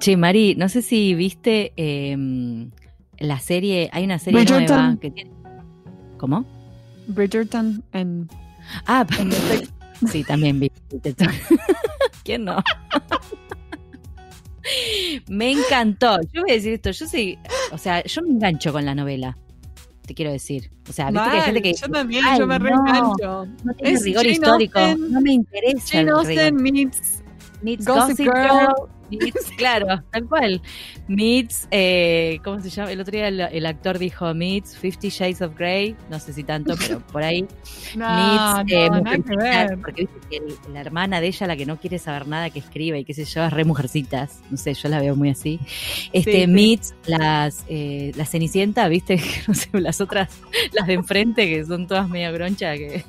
Che, Mari, no sé si viste em, la serie, hay una serie nueva Bridgerton. que tiene... ¿Cómo? Bridgerton en, Ah, en sí, también vi. ¿Quién no? me encantó. Yo voy a decir esto, yo soy, o sea, yo me engancho con la novela. Te quiero decir. O sea, viste que hay gente que yo también, "Ay, yo me reengancho. no tiene Es rigor Jane histórico. No me interesa. Jane. Austen meets Meets Gossip Gossip Girl. Girl. Meets, claro, tal cual. Meets, eh, ¿cómo se llama? El otro día el, el actor dijo Meets Fifty Shades of Grey. No sé si tanto, pero por ahí. No, Meets, eh, no, que Mujercitas, ver. porque viste que el- la hermana de ella, la que no quiere saber nada que escribe y qué sé yo, es re mujercitas. No sé, yo la veo muy así. Este, Sí, sí. Meets, las, eh, la Cenicienta, viste, no sé, las otras, las de enfrente, que son todas media groncha, que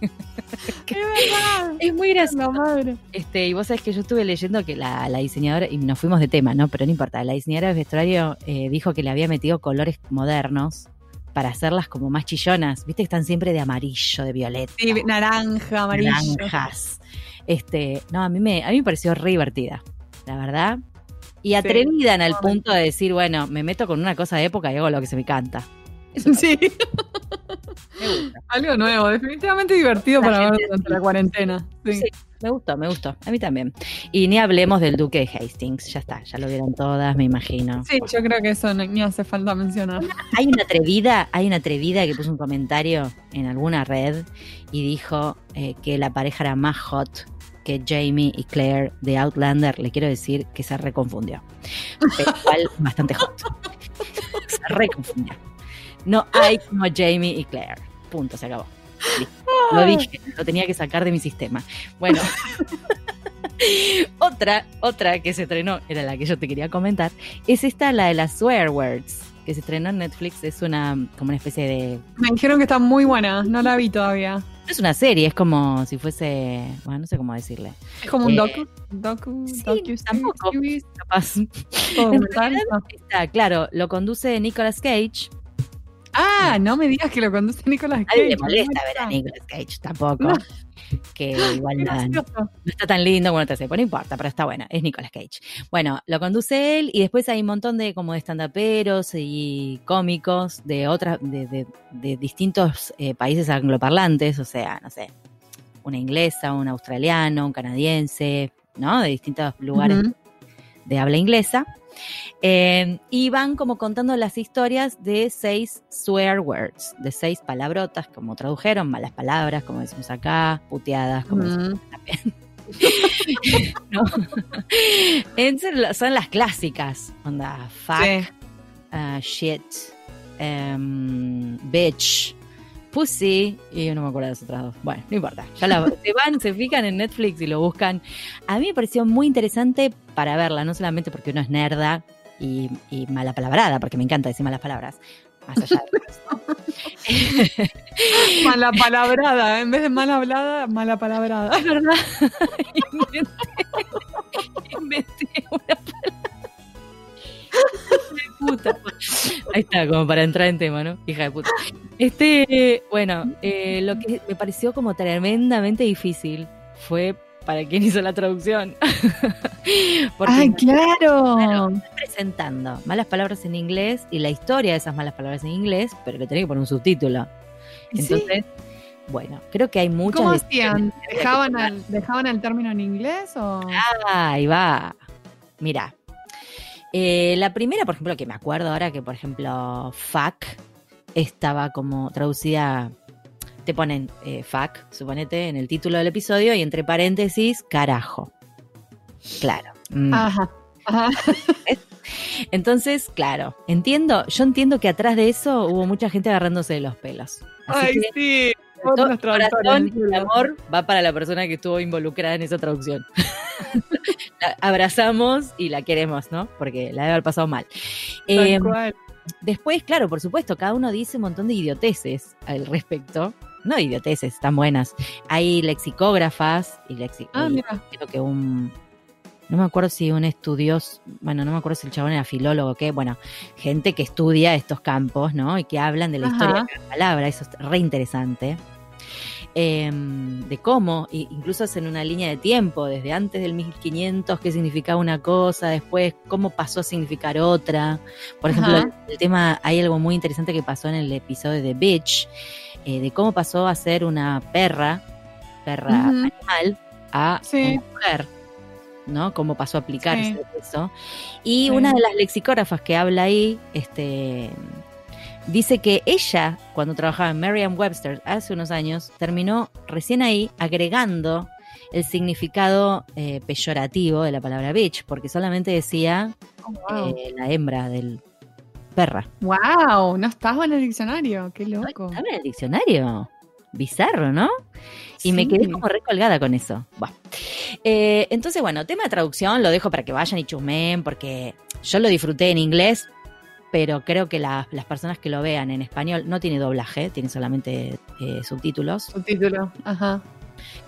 ¡Qué verdad! es muy gracioso. Madre. Este, y vos sabés que yo estuve leyendo que la, la diseñadora, y nos fuimos de tema, ¿no? Pero no importa, la diseñadora de vestuario eh, dijo que le había metido colores modernos para hacerlas como más chillonas. Viste que están siempre de amarillo, de violeta, Sí, naranja, amarillo. naranjas. Este, no, a mí me, a mí me pareció re divertida, la verdad. Y atrevida en el punto de decir, bueno, me meto con una cosa de época y hago lo que se me canta. Sí, Me gusta. algo nuevo, definitivamente divertido La para ver durante la cuarentena. Sí. Sí, me gustó, me gustó. A mí también. Y ni hablemos del Duque de Hastings. Ya está, ya lo vieron todas, me imagino. Sí, yo creo que eso no, ni hace falta mencionar. Hay una atrevida, hay una atrevida que puso un comentario en alguna red y dijo eh, que la pareja era más hot que Jamie y Claire de Outlander. Le quiero decir que se reconfundió. Pero igual bastante hot. Se reconfundió. No hay como Jamie y Claire. Punto, se acabó. Listo. Lo dije, lo tenía que sacar de mi sistema. Bueno. otra, otra que se estrenó, era la que yo te quería comentar, es esta, la de las swear words, que se estrenó en Netflix. Es una, como una especie de. Me dijeron que está muy buena, no la vi todavía. No es una serie, es como si fuese. Bueno, no sé cómo decirle. Es como un Eh, docu, docu, sí, docu tampoco. series, Capaz. documental. Está, claro, lo conduce Nicolas Cage. Ah, no me digas que lo conduce Nicolas A Cage. nadie le molesta ver a Nicolas Cage tampoco. No. Que igual nada, no está tan lindo como otra serie, pero no importa, pero está bueno, es Nicolas Cage. Bueno, lo conduce él y después hay un montón de como de estandaperos y cómicos de otras, de, de- de distintos eh, países angloparlantes, o sea, no sé, una inglesa, un australiano, un canadiense, ¿no? De distintos lugares de habla inglesa. Eh, y van como contando las historias de seis swear words, de seis palabrotas, como tradujeron, malas palabras, como decimos acá, puteadas, como decimos también. ¿No? Son las clásicas, onda, fuck, Sí. uh, shit, em, bitch, pussy, y yo no me acuerdo de las otras dos. Bueno, no importa. Ya la, se van, se fijan en Netflix y lo buscan. A mí me pareció muy interesante para verla, no solamente porque uno es nerda y, y mala palabrada, porque me encanta decir malas palabras. Más allá de eso. Mala palabrada, en vez de mal hablada, mala palabrada. Es verdad. inventé, inventé una palabra. Puta. Ahí está, como para entrar en tema, ¿no? Hija de puta. Este, bueno, eh, lo que me pareció como tremendamente difícil fue para quien hizo la traducción. Porque ¡Ay, claro, presentando malas palabras en inglés y la historia de esas malas palabras en inglés, pero le tenés que poner un subtítulo. Entonces, bueno, creo que hay muchas. ¿Cómo hacían? ¿Dejaban, al- ¿Dejaban el término en inglés o...? Ah, ahí va. Mira. Eh, la primera, por ejemplo, que me acuerdo ahora que, por ejemplo, fuck estaba como traducida. Te ponen eh, fuck, suponete, en el título del episodio y entre paréntesis, carajo. Claro. Mm. Ajá. Ajá. Entonces, claro, entiendo, yo entiendo que atrás de eso hubo mucha gente agarrándose de los pelos. Así Ay, que sí. Traductores. corazón y el amor va para la persona que estuvo involucrada en esa traducción. la abrazamos y la queremos, ¿no? Porque la debe haber pasado mal. Eh, después, claro, por supuesto, cada uno dice un montón de idioteces al respecto. No idioteces, están buenas. Hay lexicógrafas y lexi Ah, creo que un no me acuerdo si un estudioso, bueno, no me acuerdo si el chabón era filólogo o qué, bueno, gente que estudia estos campos, ¿no? Y que hablan de la Ajá. historia de la palabra, eso es re interesante. Em, de cómo, i- incluso es en una línea de tiempo, desde antes del 1500, qué significaba una cosa, después cómo pasó a significar otra. Por ejemplo, el, el tema, hay algo muy interesante que pasó en el episodio de Bitch, eh, de cómo pasó a ser una perra, perra animal, a Sí. una mujer. ¿no? Cómo pasó a aplicarse Sí. eso. Y Sí. una de las lexicógrafas que habla ahí, este, dice que ella, cuando trabajaba en Merriam-Webster hace unos años, terminó recién ahí agregando el significado eh, peyorativo de la palabra bitch, porque solamente decía wow. eh, la hembra del perra. Wow, no estaba en el diccionario, qué ¿No? loco. ¿Estaba en el diccionario? Bizarro, ¿no? Y me quedé como recolgada con eso. Eh, entonces, bueno, tema de traducción lo dejo para que vayan y chusmen, porque yo lo disfruté en inglés, pero creo que la- las personas que lo vean en español no tiene doblaje, tiene solamente eh, subtítulos. Subtítulo, ajá.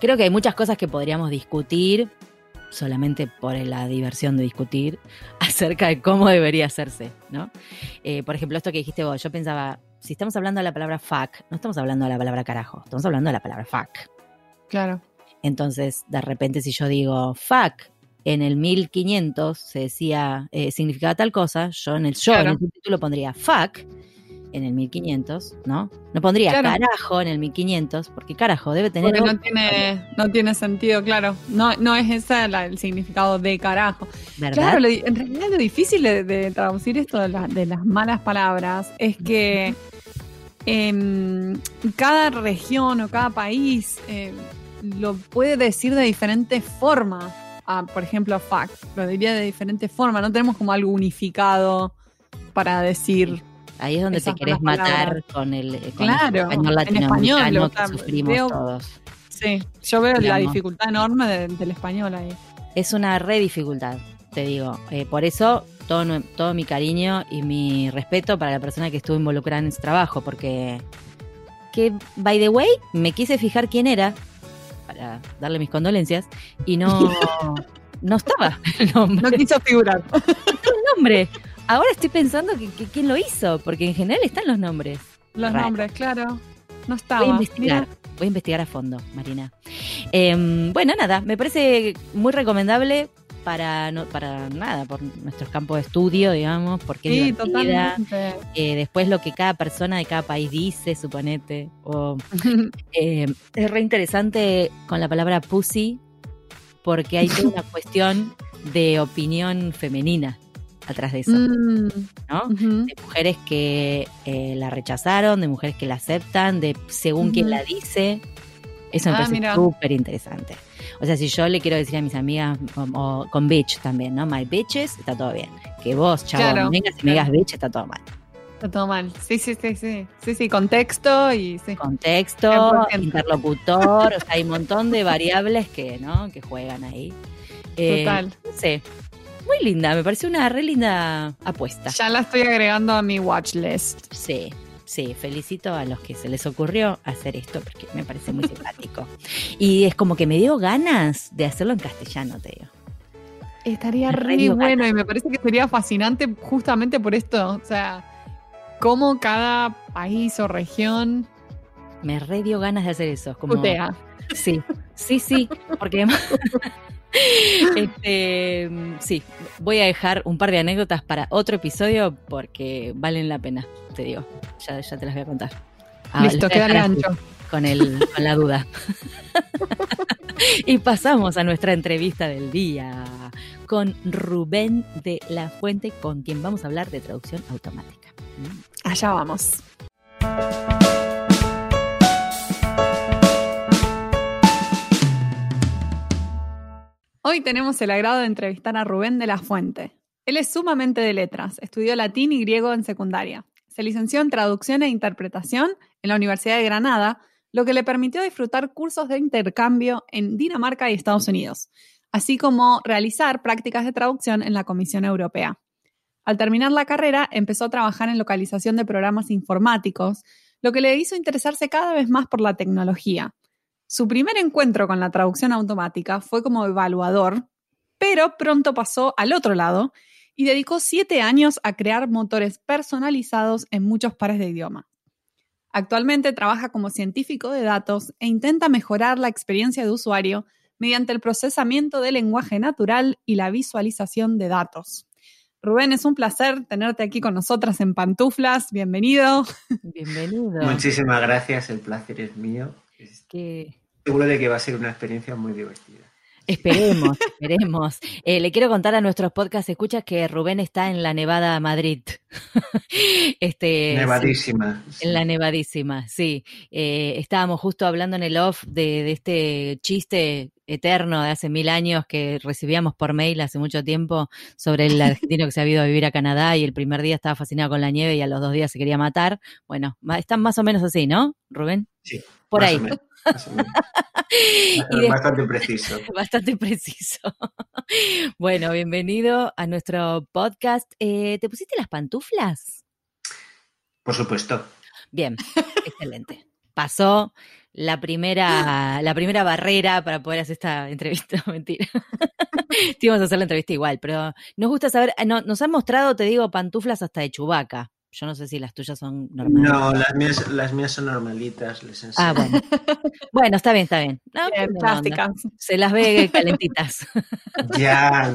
Creo que hay muchas cosas que podríamos discutir, solamente por la diversión de discutir, acerca de cómo debería hacerse, ¿no? Eh, por ejemplo, esto que dijiste vos, yo pensaba, si estamos hablando de la palabra fuck, no estamos hablando de la palabra carajo, estamos hablando de la palabra fuck. Claro. Entonces, de repente, si yo digo fuck, en el 1500 se decía, eh, significaba tal cosa, yo en el yo, Claro. en el subtítulo pondría fuck en el 1500, ¿no? No pondría Claro. carajo en el 1500, porque carajo debe tener. Porque no tiene, no tiene sentido, claro. No, no es ese la- el significado de carajo. ¿verdad? Claro, lo en realidad lo difícil de, de traducir esto de, la- de las malas palabras es que em, cada región o cada país eh, lo puede decir de diferentes formas. Por ejemplo, fuck, lo diría de diferentes formas. No tenemos como algo unificado para decir. Ahí es donde te querés matar palabras. con el, con Claro, el español en latinoamericano español, o que sufrimos veo- todos. Sí, yo veo la dificultad enorme de- del español ahí. Es una re dificultad, te digo. Eh, por eso, todo, todo mi cariño y mi respeto para la persona que estuvo involucrada en ese trabajo, porque, que, by the way, me quise fijar quién era, para darle mis condolencias, y no, no estaba el nombre. No quiso figurar. el nombre. Ahora estoy pensando que, que quién lo hizo, porque en general están los nombres. Los Raro. nombres, claro. No Voy a estaba. investigar, Mira, voy a investigar a fondo, Marina. Em, bueno, nada, me parece muy recomendable para, no, para nada, por nuestros campos de estudio, digamos, porque sí, totalmente. Eh, después lo que cada persona de cada país dice, suponete. O, eh, es re interesante con la palabra pussy, porque hay toda una cuestión de opinión femenina atrás de eso, Mm, ¿no? de mujeres que eh, la rechazaron, de mujeres que la aceptan, de según quien Ujú. la dice. Eso me Ah, parece súper interesante. O sea, si yo le quiero decir a mis amigas, o, o con bitch también, ¿no? My bitches, está todo bien. Que vos, chabón, Claro, vengas y me digas bitch, está todo mal. Está todo mal. Sí, sí, sí, sí. Sí, sí, contexto y sí. Contexto, 100%. interlocutor, o sea, hay un montón de variables que, ¿no? Que juegan ahí. Eh, Total. No sé. Muy linda, me parece una re linda apuesta. Ya la estoy agregando a mi watch list. Sí, sí, felicito a los que se les ocurrió hacer esto porque me parece muy simpático. Y es como que me dio ganas de hacerlo en castellano, te digo. Estaría Me re bueno y me parece que sería fascinante justamente por esto. O sea, cómo cada país o región Me re dio ganas de hacer eso. es Como. Sí, sí, sí, porque además... este, sí, voy a dejar un par de anécdotas para otro episodio porque valen la pena, te digo. Ya, ya te las voy a contar. Ah, Listo, queda dejar así. ancho. con, el, con la duda. y pasamos a nuestra entrevista del día con Rubén de la Fuente, con quien vamos a hablar de traducción automática. Mm. Allá vamos. Hoy tenemos el agrado de entrevistar a Rubén de la Fuente. Él es sumamente de letras, estudió latín y griego en secundaria. Se licenció en traducción e interpretación en la Universidad de Granada, lo que le permitió disfrutar cursos de intercambio en Dinamarca y Estados Unidos, así como realizar prácticas de traducción en la Comisión Europea. Al terminar la carrera, empezó a trabajar en localización de programas informáticos, lo que le hizo interesarse cada vez más por la tecnología. Su primer encuentro con la traducción automática fue como evaluador, pero pronto pasó al otro lado y dedicó siete años a crear motores personalizados en muchos pares de idioma. Actualmente trabaja como científico de datos e intenta mejorar la experiencia de usuario mediante el procesamiento del lenguaje natural y la visualización de datos. Rubén, es un placer tenerte aquí con nosotras en Pantuflas. Bienvenido. Bienvenido. Muchísimas gracias, el placer es mío. Seguro de que va a ser una experiencia muy divertida. Esperemos, esperemos. Eh, le quiero contar a nuestros podcast escuchas que Rubén está en la Nevada Madrid. este, Nevadísima. en la Nevadísima, sí. Eh, estábamos justo hablando en el off de, este chiste eterno de hace mil años que recibíamos por mail hace mucho tiempo sobre el argentino que se ha ido a vivir a Canadá y el primer día estaba fascinado con la nieve y a los dos días se quería matar. Bueno, están más o menos así, ¿no, Rubén? Sí. Por ahí. bastante preciso. Bastante preciso. bueno, bienvenido a nuestro podcast. Eh, ¿Te pusiste las pantuflas? Por supuesto. Bien, excelente. Pasó la primera, la primera barrera para poder hacer esta entrevista. Mentira. Te íbamos a hacer la entrevista igual, pero nos gusta saber, no, nos han mostrado, te digo, pantuflas hasta de chubaca. Yo no sé si las tuyas son normales. No, las mías, las mías son normalitas, les Ah, bueno. bueno, está bien, está bien. plásticas. Se las ve calentitas. ya,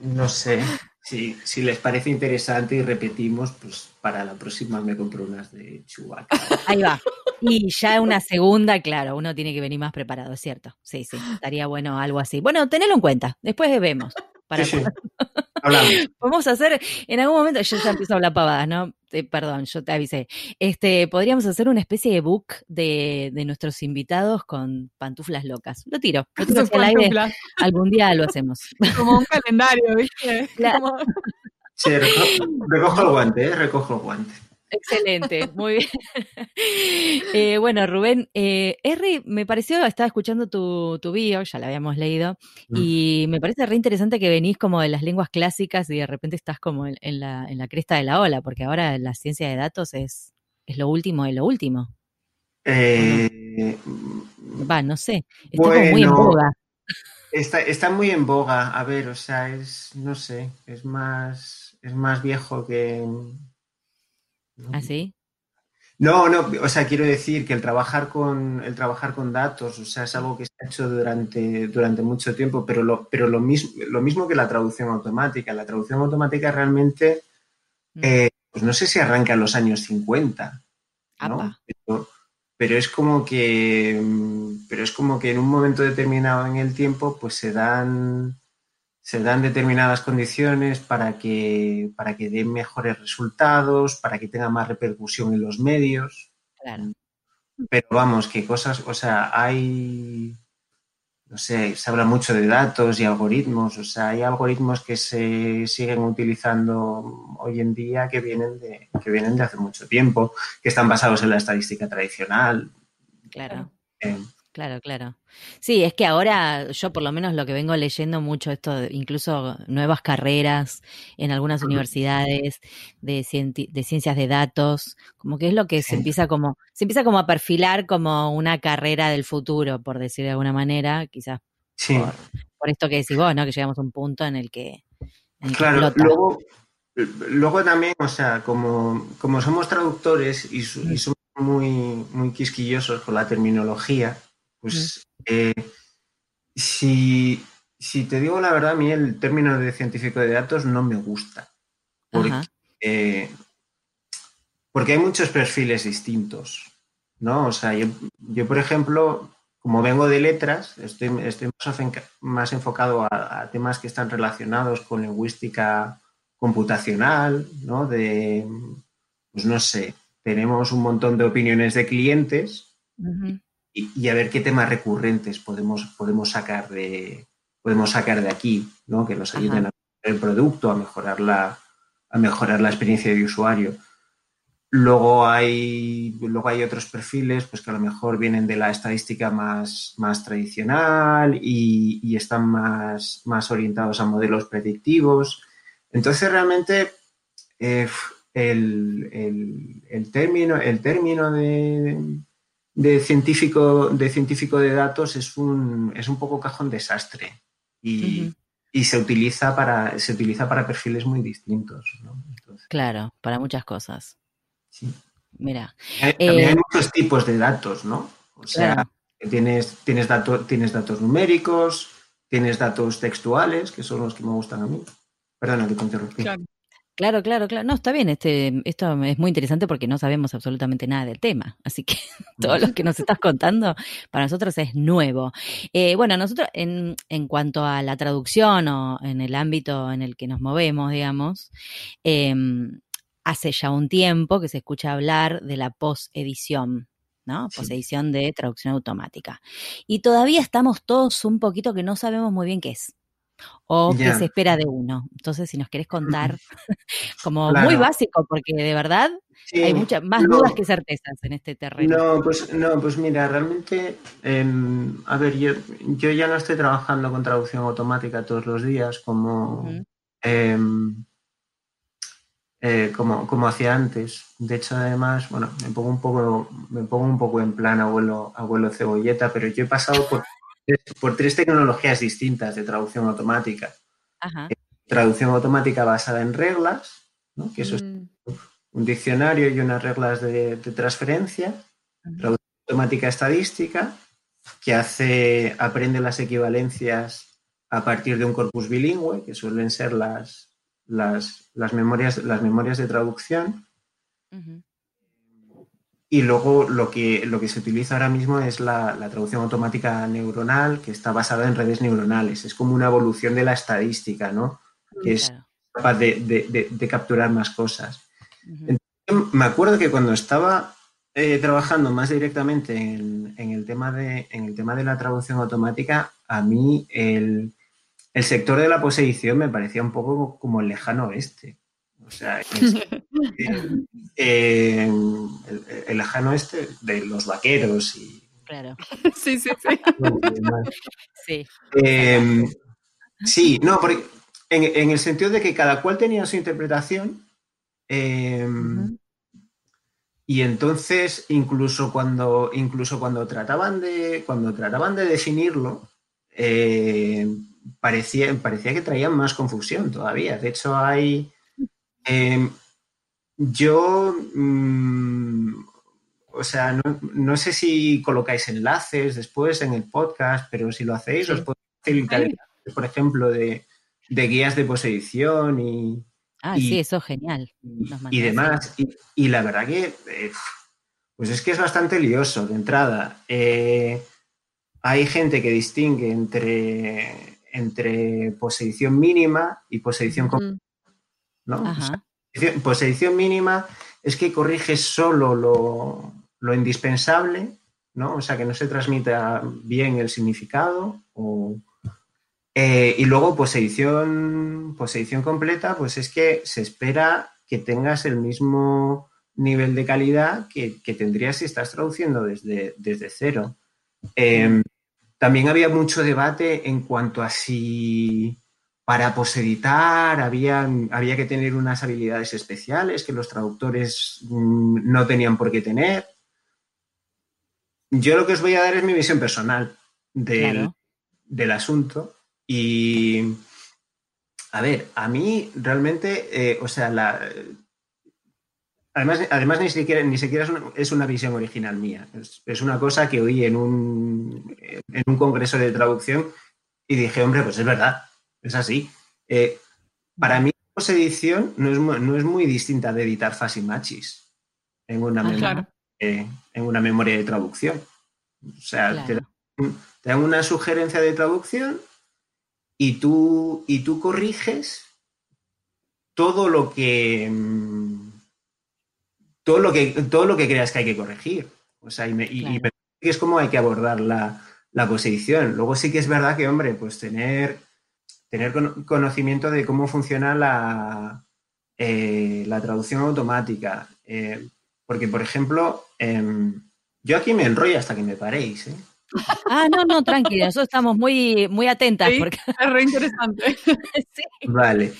no sé. Si, si les parece interesante y repetimos, pues para la próxima me compro unas de Chewbacca. Ahí va. Y ya una segunda, claro, uno tiene que venir más preparado, es cierto. Sí, sí, estaría bueno algo así. Bueno, tenelo en cuenta, después vemos. Para sí, sí. Hablamos. Podemos hacer, en algún momento, yo ya empiezo a hablar pavadas, ¿no? Perdón, yo te avisé. Este, podríamos hacer una especie de book de, de nuestros invitados con pantuflas locas. Lo tiro, lo tiro hacia el aire. Algún día lo hacemos. Como un calendario, ¿viste? Sí, recojo, el guante, ¿eh? recojo el guante. Excelente, muy bien. Eh, bueno, Rubén, eh, R, me pareció, estaba escuchando tu, tu bio, ya la habíamos leído, mm. y me parece re interesante que venís como de las lenguas clásicas y de repente estás como en, la, en la, cresta de la ola, porque ahora la ciencia de datos es, es lo último de lo último. Eh, Va, no sé, está como muy en boga. Está, está muy en boga, a ver, o sea, es, no sé, es más, es más viejo que ¿Ah, sí? No, no, o sea, quiero decir que el trabajar con el trabajar con datos, o sea, es algo que se ha hecho durante, durante mucho tiempo, pero lo, pero lo mismo, lo mismo que la traducción automática. La traducción automática realmente, mm. eh, pues no sé si arranca en los años 50, ¿no? Pero, pero, es como que, pero es como que en un momento determinado en el tiempo, pues se dan se dan determinadas condiciones para que, para que den mejores resultados, para que tenga más repercusión en los medios. Claro. Pero vamos, que cosas, o sea, hay, no sé, se habla mucho de datos y algoritmos, o sea, hay algoritmos que se siguen utilizando hoy en día que vienen de, que vienen de hace mucho tiempo, que están basados en la estadística tradicional. Claro. Eh, Claro, claro. Sí, es que ahora yo por lo menos lo que vengo leyendo mucho esto, incluso nuevas carreras en algunas universidades de, de ciencias de datos, como que es lo que se empieza como, se empieza como a perfilar como una carrera del futuro, por decir de alguna manera, quizás por, esto que decís vos, ¿no? Que llegamos a un punto en el que... claro, luego, luego también, o sea, como, como somos traductores y, y somos muy, muy quisquillosos con la terminología, pues eh, si, te digo la verdad, a mí el término de científico de datos no me gusta. Porque, porque hay muchos perfiles distintos, ¿no? O sea, yo, por ejemplo, como vengo de letras, estoy, estoy más, enfocado a, temas que están relacionados con lingüística computacional, ¿no? De, pues no sé, tenemos un montón de opiniones de clientes y, a ver qué temas recurrentes podemos, podemos, sacar, de, podemos sacar de aquí, ¿no? que nos ayuden a mejorar el producto, a mejorar, la, a mejorar la experiencia de usuario. Luego hay, luego hay otros perfiles pues que a lo mejor vienen de la estadística más, más tradicional y, están más, más orientados a modelos predictivos. Entonces, realmente, eh, el, el, término, el término de, de científico, de científico de datos es un, es un poco cajón desastre y, se, utiliza para, se utiliza para perfiles muy distintos. claro, para muchas cosas. Sí. mira. También hay muchos tipos de datos, ¿no? O sea, tienes, tienes, tienes datos numéricos, tienes datos textuales, que son los que me gustan a mí. Perdona que te interrumpí. Claro. Claro, claro, No, está bien. Este, esto es muy interesante porque no sabemos absolutamente nada del tema. Así que todo lo que nos estás contando para nosotros es nuevo. Eh, bueno, nosotros en, en, cuanto a la traducción o en el ámbito en el que nos movemos, digamos, em, hace ya un tiempo que se escucha hablar de la posedición. ¿no? Posedición de traducción automática. Y todavía estamos todos un poquito que no sabemos muy bien qué es o qué se espera de uno. Entonces, si nos querés contar, como muy básico, porque de verdad hay muchas más dudas que certezas en este terreno. No, pues, no, pues mira, realmente, em, a ver, yo, yo ya no estoy trabajando con traducción automática todos los días como, em, eh, como, como hacía antes. De hecho, además, bueno, me pongo un poco, me pongo un poco en plan abuelo, abuelo cebolleta, pero yo he pasado por por tres tecnologías distintas de traducción automática. Eh, traducción automática basada en reglas, que eso es mm. un diccionario y unas reglas de, transferencia. Traducción automática estadística, que hace, aprende las equivalencias a partir de un corpus bilingüe, que suelen ser las, las, memorias, las memorias de traducción. Y luego lo que, lo que se utiliza ahora mismo es la, traducción automática neuronal, que está basada en redes neuronales. Es como una evolución de la estadística, ¿no? Que es capaz de, capturar más cosas. me acuerdo que cuando estaba eh, trabajando más directamente en, el tema de, en el tema de la traducción automática, a mí el, el sector de la posedición me parecía un poco como el lejano oeste. O sea, el, lejano este de los vaqueros y. Claro. Sí, sí, sí. sí. Em, sí, no, porque en, el sentido de que cada cual tenía su interpretación. Em, y entonces, incluso cuando, incluso cuando trataban de, cuando trataban de definirlo, eh, parecía, parecía que traían más confusión todavía. De hecho, hay, Em, yo, mm, o sea, no, sé si colocáis enlaces después en el podcast, pero si lo hacéis, os puedo facilitar, por ejemplo, de, guías de posedición y... Ah, sí, eso es genial. Y, demás. Y, la verdad que, eh, pues es que es bastante lioso de entrada. Eh, hay gente que distingue entre, entre posedición mínima y posedición ¿no? pues edición mínima es que corriges solo lo, indispensable, ¿no? O sea, que no se transmita bien el significado. Eh, y luego, pues edición, pues edición completa, pues es que se espera que tengas el mismo nivel de calidad que, tendrías si estás traduciendo desde, desde cero. Em, también había mucho debate en cuanto a si para poseditar había, había que tener unas habilidades especiales que los traductores mm, no tenían por qué tener. Yo lo que os voy a dar es mi visión personal del, asunto. Y, a ver, a mí realmente, eh, o sea, la, Además, además, ni siquiera, ni siquiera es, una, visión original mía. Es, una cosa que oí en un, en un congreso de traducción y dije, hombre, pues es verdad. Es así. Eh, para mí, la posedición no es, no es muy distinta de editar Fasimachis en una, ah, memoria, eh, en una memoria de traducción. O sea, te, dan, una sugerencia de traducción y tú, y tú corriges todo lo que mm, todo lo que todo lo que creas que hay que corregir. O sea, y, es como hay que abordar la, la posición. Luego sí que es verdad que, hombre, pues tener tener conocimiento de cómo funciona la, eh, la traducción automática. Eh, porque, por ejemplo, em, yo aquí me enrollo hasta que me paréis. ¿eh? Ah, no, no, tranquilo, nosotros estamos muy, muy atentas. porque... Es re interesante. Vale.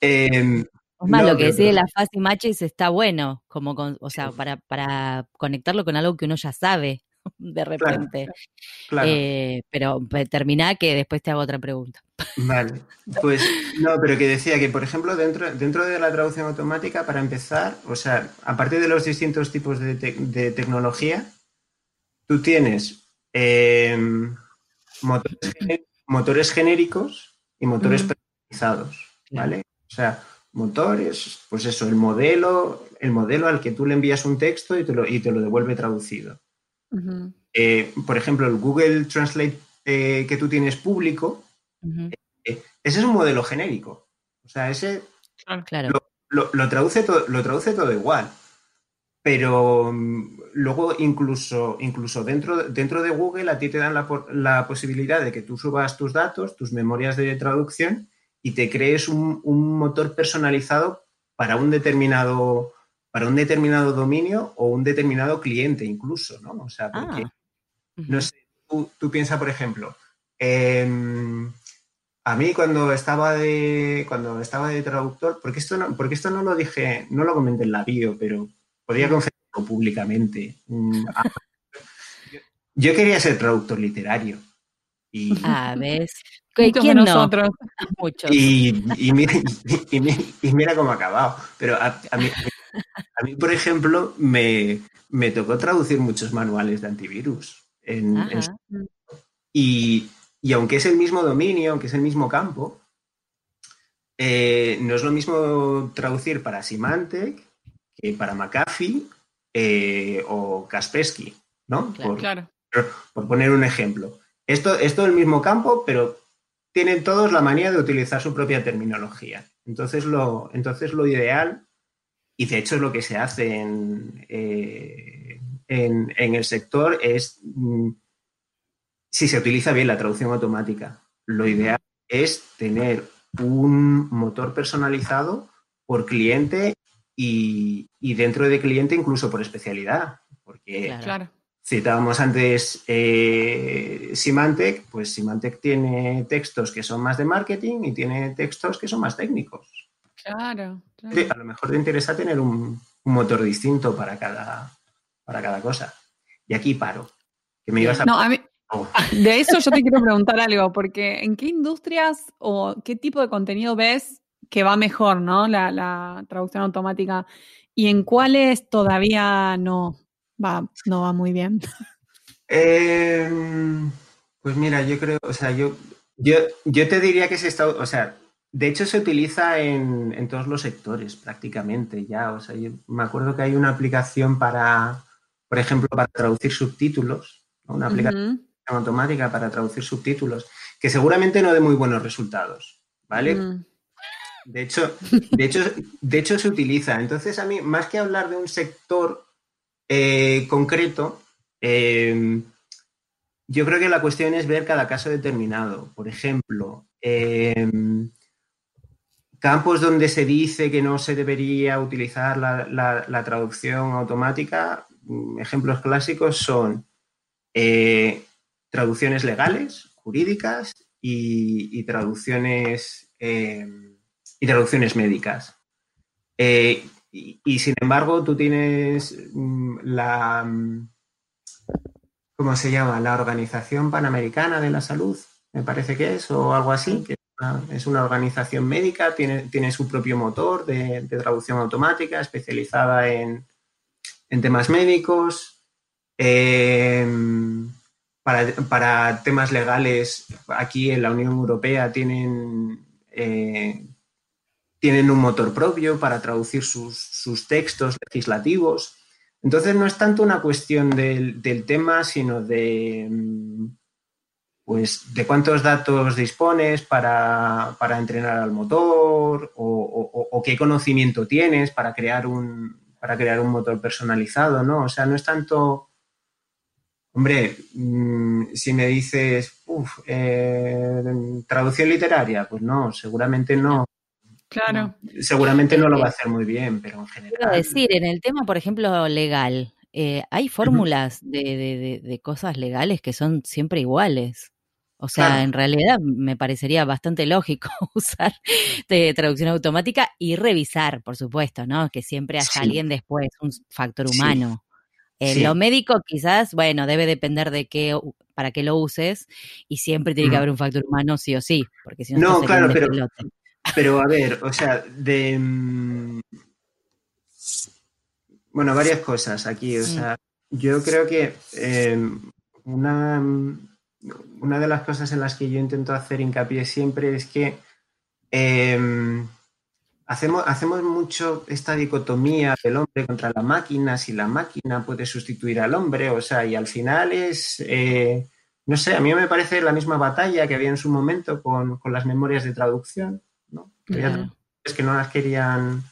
Eh, más, lo que decide la fase matches está bueno, como o sea, para, para conectarlo con algo que uno ya sabe. de repente. Eh, pero termina que después te hago otra pregunta. Vale, pues no, pero que decía que, por ejemplo, dentro, dentro de la traducción automática, para empezar, o sea, aparte de los distintos tipos de, tecnología, tú tienes em, motores, genéricos y motores personalizados, ¿vale? O sea, motores, pues eso, el modelo, el modelo al que tú le envías un texto y te lo, y te lo devuelve traducido. Eh, por ejemplo, el Google Translate eh, que tú tienes público, eh, ese es un modelo genérico. O sea, ese lo, traduce todo, lo traduce todo igual. Pero mm, luego incluso, incluso dentro, dentro de Google a ti te dan la, la, posibilidad de que tú subas tus datos, tus memorias de traducción y te crees un, un motor personalizado para un determinado para un determinado dominio o un determinado cliente incluso, ¿no? O sea, porque, ah. no sé, tú, piensas, por ejemplo, em, a mí cuando estaba de cuando estaba de traductor, porque esto no, porque esto no lo dije, no lo comenté en la bio, pero podría confesarlo públicamente. Mm, ah, yo quería ser traductor literario. Y, ah, ¿ves? ¿Quién nosotros? Muchos. Y, mira, cómo ha acabado. Pero a, mí, a mí, por ejemplo, me, tocó traducir muchos manuales de antivirus. y, aunque es el mismo dominio, aunque es el mismo campo, eh, no es lo mismo traducir para Symantec que para McAfee eh, o Kaspersky, ¿no? Claro. Por, poner un ejemplo. Esto es todo el mismo campo, pero tienen todos la manía de utilizar su propia terminología. Entonces lo, entonces lo ideal y de hecho es lo que se hace en, eh, en, el sector es, mm, si se utiliza bien la traducción automática, lo ideal es tener un motor personalizado por cliente y, dentro de cliente incluso por especialidad. Porque claro. citábamos antes eh, Symantec, pues Symantec tiene textos que son más de marketing y tiene textos que son más técnicos. Claro, A lo mejor te interesa tener un, motor distinto para cada, para cada cosa. Y aquí paro. Que me ibas a... No, a mí, oh. De eso yo te quiero preguntar algo, porque ¿en qué industrias o qué tipo de contenido ves que va mejor, ¿no? La, traducción automática. ¿Y en cuáles todavía no va, no va muy bien? Em, pues mira, yo creo, o sea, yo, yo, yo te diría que se está, o sea, de hecho, se utiliza en, todos los sectores prácticamente ya. O sea, yo me acuerdo que hay una aplicación para, por ejemplo, para traducir subtítulos, una aplicación automática para traducir subtítulos, que seguramente no dé muy buenos resultados, ¿vale? Mm. De hecho, de hecho, de hecho se utiliza. Entonces, a mí, más que hablar de un sector eh, concreto, eh, yo creo que la cuestión es ver cada caso determinado. Por ejemplo, eh, Campos donde se dice que no se debería utilizar la, traducción automática, mm, ejemplos clásicos son eh, traducciones legales, jurídicas y, traducciones em, y traducciones médicas. Eh, y, sin embargo, tú tienes mm, la mm, ¿cómo se llama? La Organización Panamericana de la Salud, me parece que es, o algo así, es una organización médica, tiene, tiene su propio motor de, traducción automática especializada en, temas médicos. Em, para, temas legales, aquí en la Unión Europea tienen, eh, tienen un motor propio para traducir sus, textos legislativos. Entonces no es tanto una cuestión del, del tema, sino de pues de cuántos datos dispones para, entrenar al motor o, qué conocimiento tienes para crear un para crear un motor personalizado, ¿no? O sea, no es tanto, hombre, mm, si me dices, uff, eh, traducción literaria, pues no, seguramente no. Claro. seguramente no lo va a hacer muy bien, pero en general. Quiero decir, en el tema, por ejemplo, legal, eh, hay fórmulas de, de, cosas legales que son siempre iguales. O sea, en realidad me parecería bastante lógico usar de traducción automática y revisar, por supuesto, ¿no? Que siempre haya alguien después, un factor humano. En Lo médico quizás, bueno, debe depender de qué, para qué lo uses y siempre tiene que haber un factor humano sí o sí, porque si no... No, claro, pero, pero a ver, o sea, de... Mm, bueno, varias cosas aquí, o sea, yo creo que em, una, una de las cosas en las que yo intento hacer hincapié siempre es que em, hacemos, hacemos mucho esta dicotomía del hombre contra la máquina, si la máquina puede sustituir al hombre, o sea, y al final es, eh, no sé, a mí me parece la misma batalla que había en su momento con, las memorias de traducción, ¿no? Es que no las querían...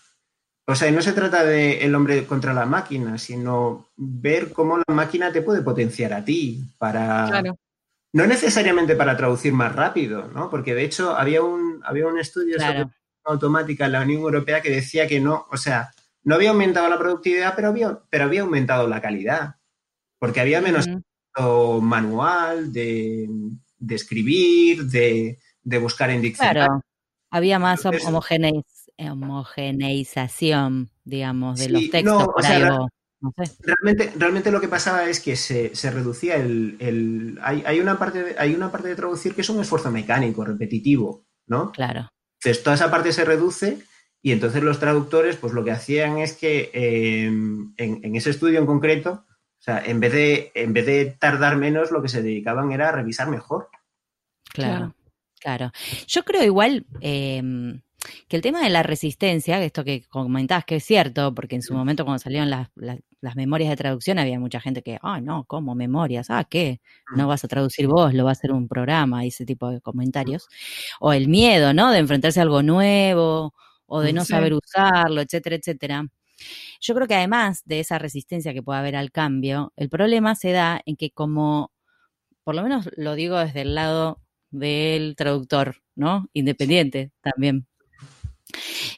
O sea, no se trata de el hombre contra la máquina, sino ver cómo la máquina te puede potenciar a ti para... Claro. No necesariamente para traducir más rápido, ¿no? Porque de hecho había un, había un estudio automática en la Unión Europea que decía que no, o sea, no había aumentado la productividad, pero había, pero había aumentado la calidad, porque había menos manual de, escribir, de, buscar en diccionario. Claro, había más homogeneización, digamos, de los textos. Realmente, realmente lo que pasaba es que se, reducía el... hay, una parte hay una parte de traducir que es un esfuerzo mecánico, repetitivo, ¿no? Claro. Entonces, toda esa parte se reduce y entonces los traductores, pues lo que hacían es que em, en, ese estudio en concreto, o sea, en vez, de, en vez de tardar menos, lo que se dedicaban era a revisar mejor. Claro, claro. Yo creo igual em, que el tema de la resistencia, esto que comentabas que es cierto, porque en su momento cuando salieron las, las memorias de traducción había mucha gente que, ah, no, ¿cómo memorias? Ah, ¿qué? No mm. vas a traducir vos, lo va a hacer un programa, y ese tipo de comentarios. O el miedo, ¿no? De enfrentarse a algo nuevo, o de no saber usarlo, etcétera, etcétera. Yo creo que además de esa resistencia que puede haber al cambio, el problema se da en que como, por lo menos lo digo desde el lado del traductor, ¿no? Independiente también.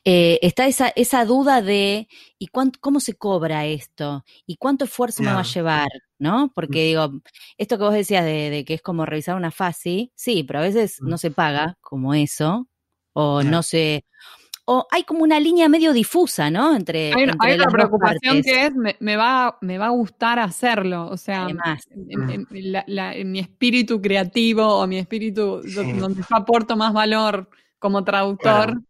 Eh, está esa, esa duda de ¿y cómo se cobra esto? ¿Y cuánto esfuerzo me va a llevar? ¿No? Porque mm. digo, esto que vos decías de, que es como revisar una fase, sí, pero a veces mm. no se paga como eso, o no se, o hay como una línea medio difusa, ¿no? Entre, hay, una preocupación que es, me, va, me va a gustar hacerlo, o sea, en, mi espíritu creativo o mi espíritu donde yo aporto más valor como traductor,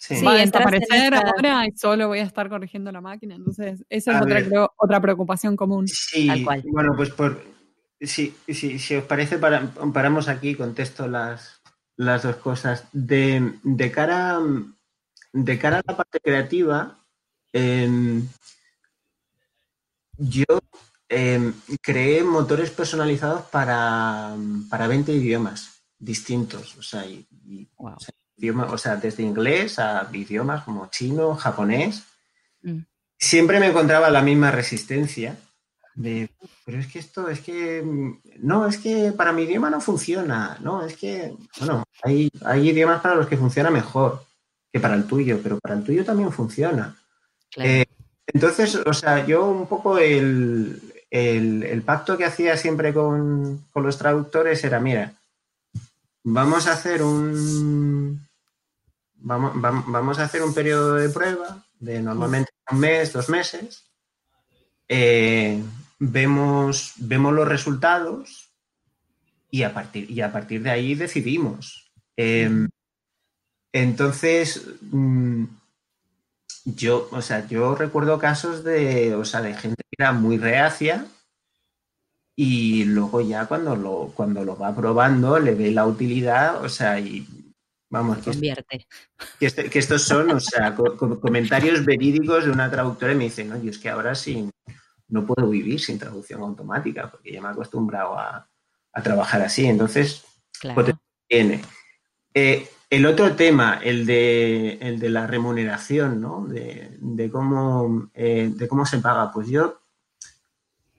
Sí. Va a desaparecer ahora y solo voy a estar corrigiendo la máquina. Entonces, esa es otra, otra preocupación común. Sí, bueno, pues por, si, si os parece, paramos aquí, contesto las, las dos cosas. De, de, cara, de cara a la parte creativa, em, yo em, creé motores personalizados para, para 20 idiomas distintos. O sea, y, o sea, desde inglés a idiomas como chino, japonés, mm. siempre me encontraba la misma resistencia de, pero es que esto, es que, no, es que para mi idioma no funciona, no, es que, bueno, hay, hay idiomas para los que funciona mejor que para el tuyo, pero para el tuyo también funciona. Eh, entonces, o sea, yo un poco el, el, pacto que hacía siempre con, con los traductores era, mira, vamos a hacer un, vamos, a hacer un periodo de prueba de normalmente un mes, dos meses. Eh, vemos, vemos los resultados y a partir, y a partir de ahí decidimos. Em, entonces, mm, yo, o sea, yo recuerdo casos de, o sea, de gente que era muy reacia y luego ya cuando lo, cuando lo va probando le ve la utilidad, o sea, y Vamos, que, convierte. Este, que, estos son, o sea, comentarios verídicos de una traductora y me dicen, no, yo es que ahora sí no puedo vivir sin traducción automática porque ya me he acostumbrado a, trabajar así. Entonces, pues, tiene. Eh, el otro tema, el de, el de la remuneración, ¿no? De, cómo, eh, de cómo se paga. Pues yo,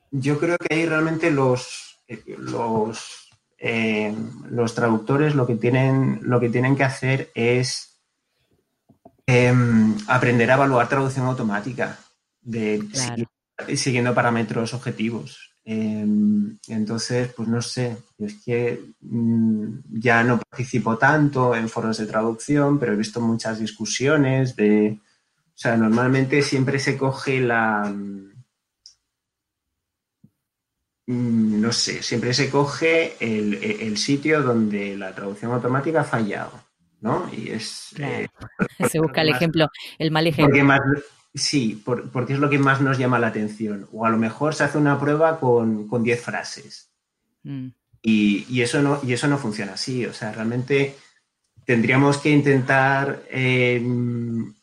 yo creo que ahí realmente los, eh, los eh, los traductores lo que tienen, lo que, tienen que hacer es em, aprender a evaluar traducción automática, de, siguiendo, parámetros objetivos. Em, entonces, pues no sé, es que mm, ya no participo tanto en foros de traducción, pero he visto muchas discusiones de, o sea, normalmente siempre se coge la mm, no sé, siempre se coge el, sitio donde la traducción automática ha fallado, ¿no? Y es... Eh, se busca el ejemplo, el mal ejemplo. sí, porque es lo que más nos llama la atención. O a lo mejor se hace una prueba con 10 frases. Mm. Y, eso no, y eso no funciona así. O sea, realmente tendríamos que intentar em,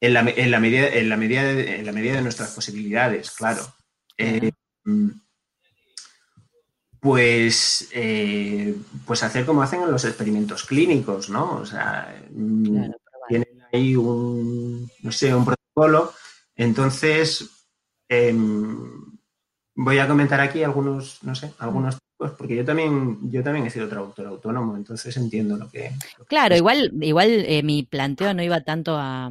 en, la, en, la, medida, en, la medida de, en la medida de nuestras posibilidades, claro. Em, pues, eh, pues hacer como hacen en los experimentos clínicos, ¿no? O sea, mm, tienen ahí un, no sé, un protocolo. Entonces, em, voy a comentar aquí algunos, no sé, algunos pues porque yo también, yo también he sido traductor autónomo, entonces entiendo lo que. claro, igual, igual eh, mi planteo no iba tanto a,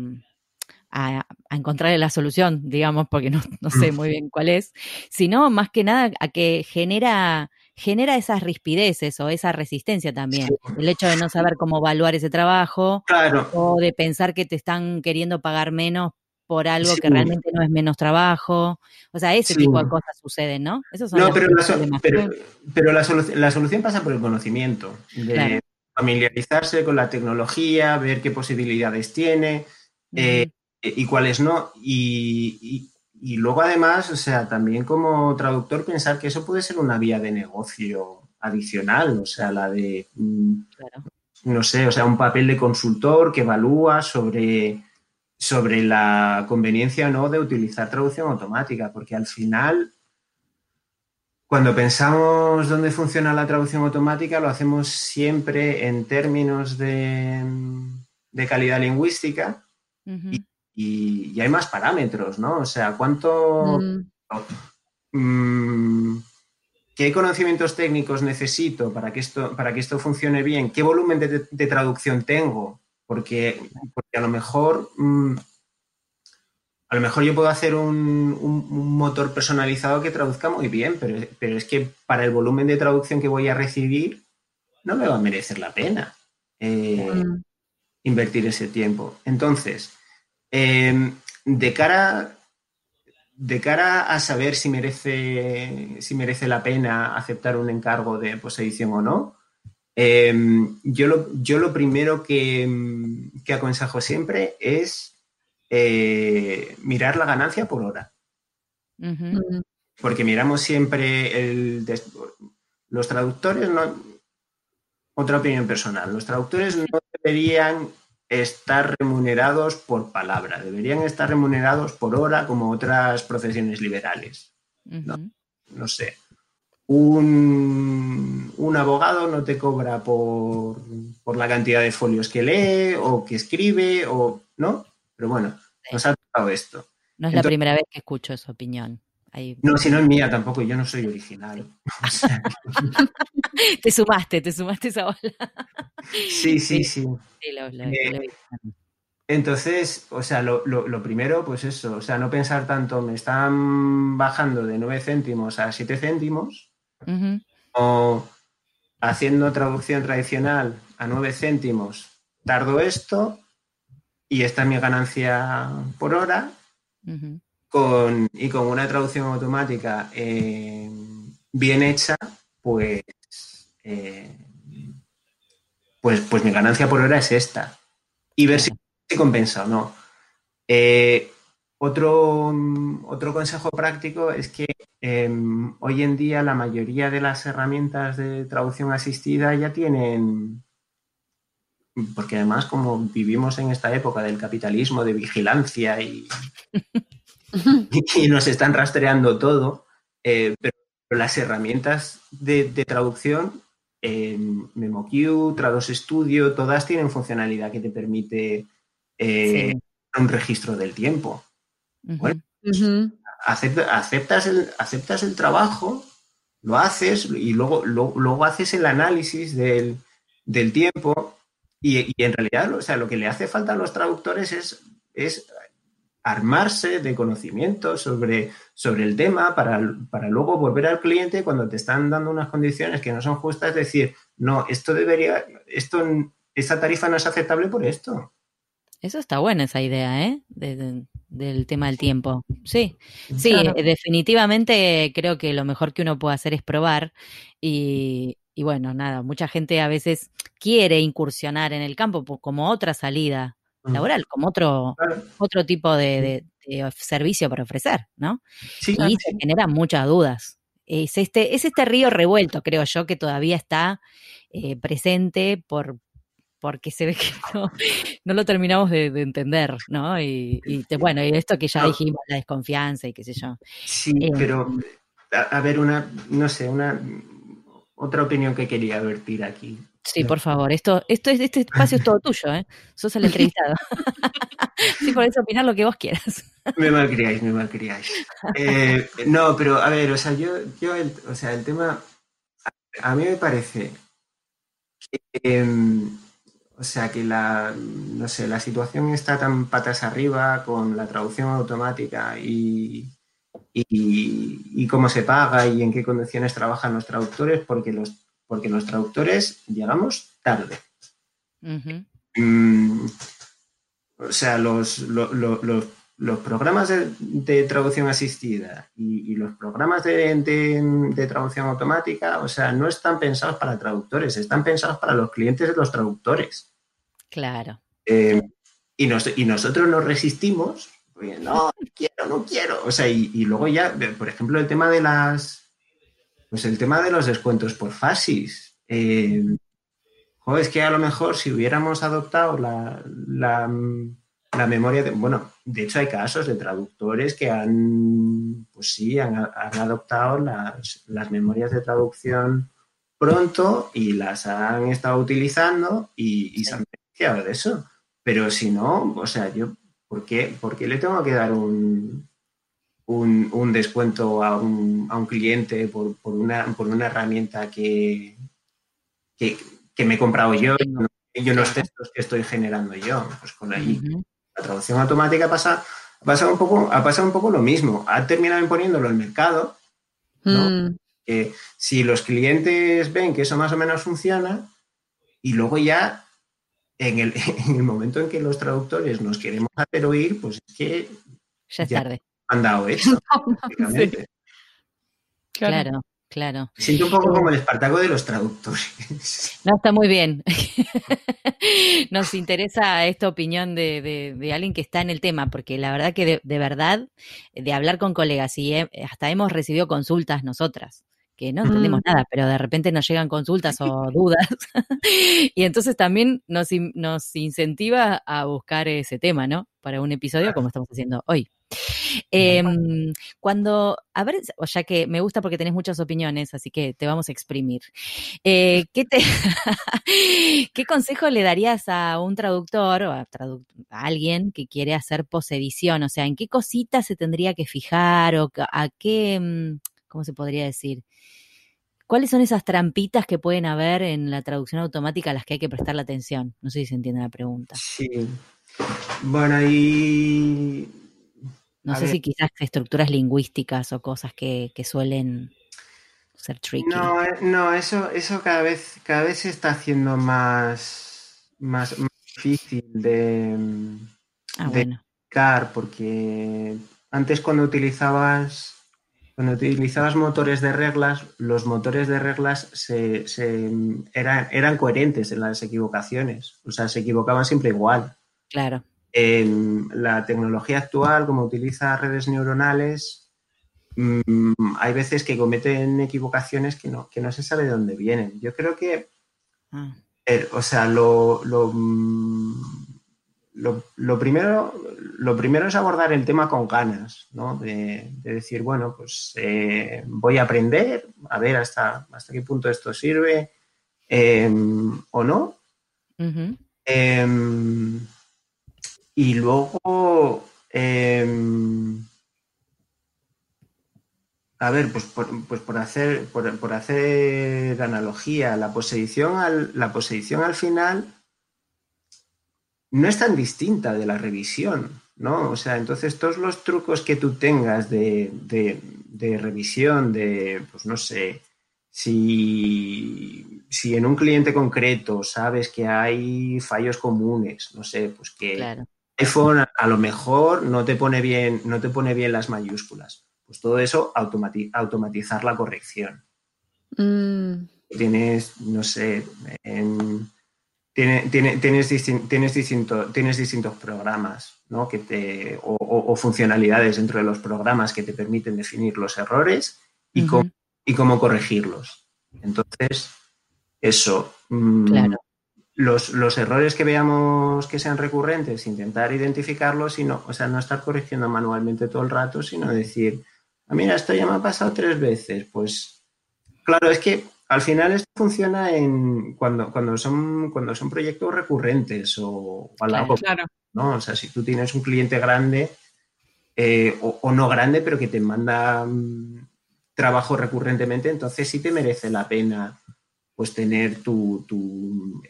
a, encontrar la solución, digamos, porque no, no, sé mm. muy bien cuál es, sino más que nada a que genera, genera esas rispideces o esa resistencia también. El hecho de no saber cómo evaluar ese trabajo claro. o de pensar que te están queriendo pagar menos por algo que realmente no es menos trabajo. O sea, ese tipo de cosas suceden, ¿no? no, pero, la, solución, pasa por el conocimiento, de familiarizarse con la tecnología, ver qué posibilidades tiene eh, y cuáles no. Y, luego, además, o sea, también como traductor, pensar que eso puede ser una vía de negocio adicional, o sea, la de, mm, no sé, o sea, un papel de consultor que evalúa sobre sobre la conveniencia o no de utilizar traducción automática, porque al final, cuando pensamos dónde funciona la traducción automática, lo hacemos siempre en términos de, calidad lingüística y, hay más parámetros, ¿no? O sea, ¿cuánto... Mm, ¿Qué conocimientos técnicos necesito para que esto, para que esto funcione bien? ¿Qué volumen de traducción tengo? Porque, a lo mejor mm, a lo mejor yo puedo hacer un, motor personalizado que traduzca muy bien, pero, es que para el volumen de traducción que voy a recibir no me va a merecer la pena eh, mm. invertir ese tiempo. Entonces, em, de cara de cara a saber si merece, si merece la pena aceptar un encargo de posedición o no, Em, yo, lo, yo, lo, primero que, que aconsejo siempre es eh, mirar la ganancia por hora. Porque miramos siempre el... Los traductores, no, otra opinión personal, los traductores no deberían estar remunerados por palabra, deberían estar remunerados por hora como otras profesiones liberales. ¿no? no sé un, abogado no te cobra por, la cantidad de folios que lee o que escribe, o ¿no? Pero bueno, nos ha tocado esto. No es la primera vez que escucho esa opinión. No, si no es mía tampoco, yo no soy original. te sumaste, te sumaste esa ola. sí, sí, sí. Eh, entonces, o sea, lo, primero, pues eso, o sea, no pensar tanto, me están bajando de 9 céntimos a 7 céntimos, o haciendo traducción tradicional a 9 céntimos, tardo esto y esta es mi ganancia por hora. Con, y con una traducción automática eh, bien hecha, pues, eh, pues, pues mi ganancia por hora es esta. Y ver si, compensa o no. Eh, otro, otro consejo práctico es que em, hoy en día la mayoría de las herramientas de traducción asistida ya tienen, porque además como vivimos en esta época del capitalismo, de vigilancia y, y nos están rastreando todo, eh, pero las herramientas de, traducción, eh, MemoQ, Trados Studio, todas tienen funcionalidad que te permite eh, un registro del tiempo. Bueno, aceptas, el, aceptas el trabajo, lo haces y luego, luego haces el análisis del, tiempo y, en realidad o sea, lo que le hace falta a los traductores es, es armarse de conocimiento sobre, sobre el tema para, para, luego volver al cliente cuando te están dando unas condiciones que no son justas, decir, no, esto debería, esto, esta tarifa no es aceptable por esto. Eso está buena esa idea, ¿eh? del tema del tiempo. Sí, sí, eh, definitivamente creo que lo mejor que uno puede hacer es probar y, bueno, nada, mucha gente a veces quiere incursionar en el campo como otra salida. Laboral, como otro, otro tipo de, servicio para ofrecer, ¿no? Sí, y se generan muchas dudas. Es este, es este río revuelto, creo yo, que todavía está eh, presente por, porque se ve que no, lo terminamos de, entender, ¿no? Y, bueno, y esto que ya dijimos, la desconfianza y qué sé yo. Sí, eh, pero a, ver, una, no sé, una otra opinión que quería vertir aquí. Sí, por favor, esto, esto es, este espacio es todo tuyo, ¿eh? Sos el entrevistado. sí, podés opinar lo que vos quieras. me malcriáis, me malcriáis. Eh, no, pero a ver, o sea, yo, yo el, o sea, el tema, a, mí me parece que, em, o sea que la, no sé, la situación está tan patas arriba con la traducción automática y, y, cómo se paga y en qué condiciones trabajan los traductores, porque los, porque los traductores llegamos tarde. Mm, o sea, los, los, programas de, traducción asistida y, los programas de, de, traducción automática, o sea, no están pensados para traductores, están pensados para los clientes de los traductores. Claro. Eh, y, y nosotros nos resistimos, no, quiero, no quiero. O sea, y, luego ya, por ejemplo, el tema de las. Pues el tema de los descuentos por fasis. Eh, es que a lo mejor si hubiéramos adoptado la, la, memoria de. Bueno, de hecho hay casos de traductores que han. Pues sí, han, adoptado las, las memorias de traducción pronto y las han estado utilizando y, se han de eso. Pero si no, o sea, yo, ¿por qué, le tengo que dar un, un, descuento a un, a un cliente por, por, una, por una herramienta que, que, me he comprado yo y unos textos que estoy generando yo? Pues con ahí, la traducción automática pasa, pasa un poco, ha pasado un poco lo mismo. Ha terminado imponiéndolo el mercado, mm. Que si los clientes ven que eso más o menos funciona, y luego ya en el, en el, momento en que los traductores nos queremos hacer oír, pues es que ya es tarde. Han dado eso. claro. Claro. Siento un poco como el espartaco de los traductores. No, está muy bien. Nos interesa esta opinión de, de, alguien que está en el tema, porque la verdad que de, de verdad, de hablar con colegas, y hasta hemos recibido consultas nosotras, que no entendemos mm. nada, pero de repente nos llegan consultas o dudas. y entonces también nos, nos incentiva a buscar ese tema, ¿no? Para un episodio como estamos haciendo hoy. Em, cuando, a ver, o ya que me gusta porque tenés muchas opiniones, así que te vamos a exprimir. Eh, ¿qué, te, ¿Qué consejo le darías a un traductor o a, alguien que quiere hacer posedición? O sea, ¿en qué cositas se tendría que fijar o a qué, mm, ¿cómo se podría decir? ¿Cuáles son esas trampitas que pueden haber en la traducción automática a las que hay que prestar la atención? No sé si se entiende la pregunta. Sí. Bueno, y... No sé si quizás estructuras lingüísticas o cosas que, suelen ser tricky. No, eh, no, eso, eso cada vez, cada vez se está haciendo más, más, difícil de, ah, de porque antes cuando utilizabas cuando utilizabas motores de reglas, los motores de reglas se, eran, eran, coherentes en las equivocaciones, o sea, se equivocaban siempre igual. Claro. La tecnología actual, como utiliza redes neuronales, mm, hay veces que cometen equivocaciones que no, que no se sabe de dónde vienen. Yo creo que, ah. o sea, lo, mm, lo, primero, lo primero es abordar el tema con ganas, ¿no? De, decir, bueno, pues eh, voy a aprender, a ver hasta, hasta qué punto esto sirve em, o no. Y luego, em, a ver, pues por, pues por hacer, por, por, hacer analogía, la posición al, la al final no es tan distinta de la revisión, ¿no? O sea, entonces todos los trucos que tú tengas de, revisión, de, pues no sé, si, si en un cliente concreto sabes que hay fallos comunes, no sé, pues que iPhone a lo mejor no te pone bien, no te pone bien las mayúsculas. Pues todo eso automatizar la corrección. Mm. Tienes, no sé, tienes, tienes, tienes distintos programas ¿no? que te, o, funcionalidades dentro de los programas que te permiten definir los errores y, cómo, y cómo corregirlos. Entonces, eso. Mm, claro. Los, errores que veamos que sean recurrentes, intentar identificarlos y no, o sea, no estar corrigiendo manualmente todo el rato, sino decir, ah, mira, esto ya me ha pasado tres veces. Pues, claro, es que al final esto funciona en cuando, cuando, son, cuando son proyectos recurrentes o, a largo claro, ¿no? O sea, si tú tienes un cliente grande eh, o, no grande, pero que te manda mm, trabajo recurrentemente, entonces sí te merece la pena pues tener tu, tu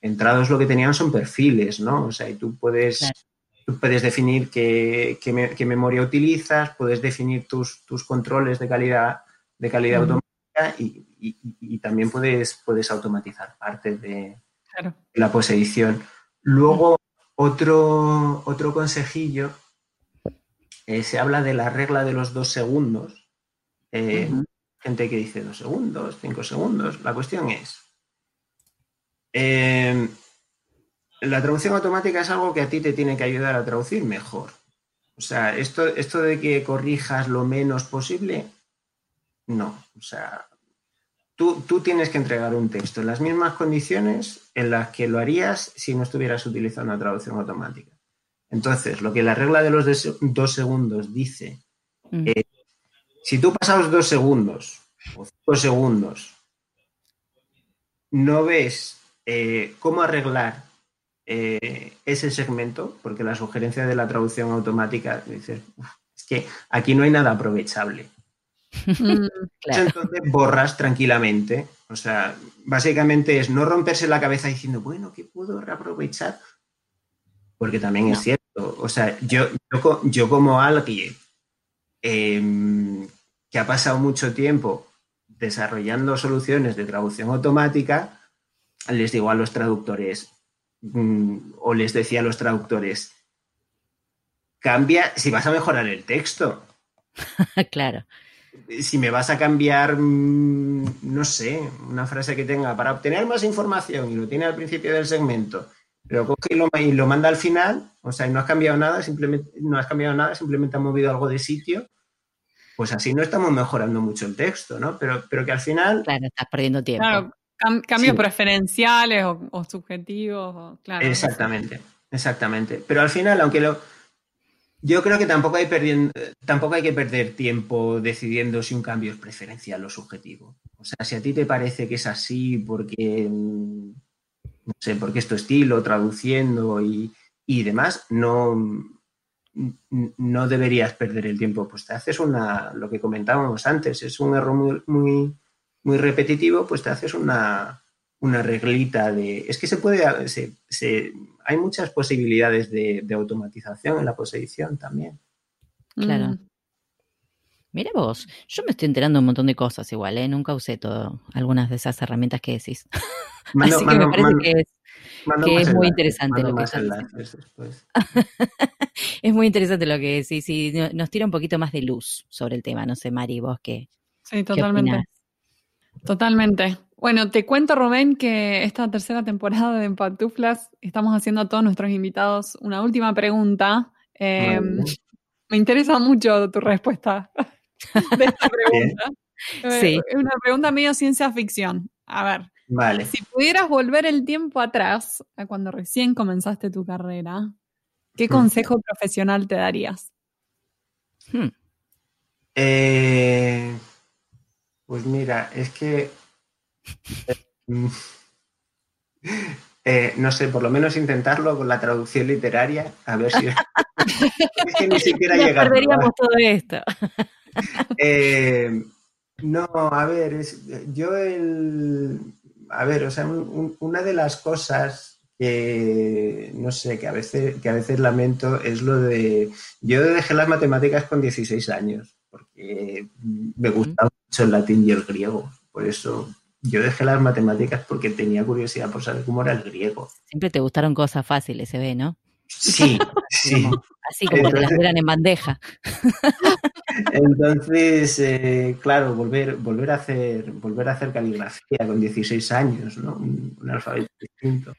entrados lo que tenían son perfiles, ¿no? O sea, y tú puedes, puedes definir qué, qué, memoria utilizas, puedes definir tus, tus controles de calidad, de calidad automática y, y, también puedes, puedes automatizar parte de, la posedición. Luego, otro, otro consejillo, eh, se habla de la regla de los dos segundos. Eh, gente que dice dos segundos, cinco segundos. La cuestión es, eh, la traducción automática es algo que a ti te tiene que ayudar a traducir mejor. O sea, esto, esto de que corrijas lo menos posible, no. O sea, tú, tú, tienes que entregar un texto en las mismas condiciones en las que lo harías si no estuvieras utilizando la traducción automática. Entonces, lo que la regla de los dos segundos dice mm. Si tú pasados dos segundos o cinco segundos no ves eh, cómo arreglar eh, ese segmento, porque la sugerencia de la traducción automática dices, es que aquí no hay nada aprovechable. Mm, entonces borras tranquilamente. O sea, básicamente es no romperse la cabeza diciendo, bueno, ¿qué puedo reaprovechar? Porque también es cierto. O sea, yo, yo, como alguien em, que ha pasado mucho tiempo desarrollando soluciones de traducción automática, les digo a los traductores, mm, o les decía a los traductores, cambia si vas a mejorar el texto. claro. Si me vas a cambiar, mm, no sé, una frase que tenga para obtener más información y lo tiene al principio del segmento, pero coge y lo, y lo manda al final, o sea, y no has cambiado nada, simplemente no has cambiado nada, simplemente has movido algo de sitio pues así no estamos mejorando mucho el texto, ¿no? Pero, pero que al final... Claro, estás perdiendo tiempo. Claro, cambios preferenciales o, subjetivos, claro. Exactamente, exactamente. Pero al final, aunque lo... Yo creo que tampoco hay, perdiendo, tampoco hay que perder tiempo decidiendo si un cambio es preferencial o subjetivo. O sea, si a ti te parece que es así porque, no sé, porque es tu estilo, traduciendo y, y demás, no, no deberías perder el tiempo. Pues te haces una, lo que comentábamos antes, es un error muy, muy, muy repetitivo, pues te haces una, una reglita de... Es que se puede... Se, hay muchas posibilidades de, automatización en la posedición también. Claro. Mm. Mira vos, yo me estoy enterando un montón de cosas igual, ¿eh? Nunca usé todo, algunas de esas herramientas que decís. Así que me parece que es que es muy interesante lo que es muy interesante lo que sí, sí, nos tira un poquito más de luz sobre el tema, no sé, Mari, vos qué. Sí, totalmente. totalmente. Bueno, te cuento, Rubén, que esta tercera temporada de Empatuflas estamos haciendo a todos nuestros invitados una última pregunta. Em, me interesa mucho tu respuesta de esta pregunta. Sí. Es una pregunta medio ciencia ficción. A ver, Vale. Si pudieras volver el tiempo atrás, a cuando recién comenzaste tu carrera, ¿qué hmm. consejo profesional te darías? Hmm. Eh, pues mira, es que eh, eh, no sé, por lo menos intentarlo con la traducción literaria, a ver si es que ni siquiera ya perderíamos todo esto. no, a ver, es, yo el, a ver, o sea, una de las cosas que, no sé, que a, veces, que a veces lamento es lo de, yo dejé las matemáticas con 16 años, porque me gustaba mucho el latín y el griego, por eso yo dejé las matemáticas porque tenía curiosidad por saber cómo era el griego. Siempre te gustaron cosas fáciles, se ve, ¿no? Sí, sí. así como te las dieran en bandeja. Entonces, eh, claro, volver, volver, a hacer, volver a hacer caligrafía con 16 años, ¿no? Un, alfabeto distinto.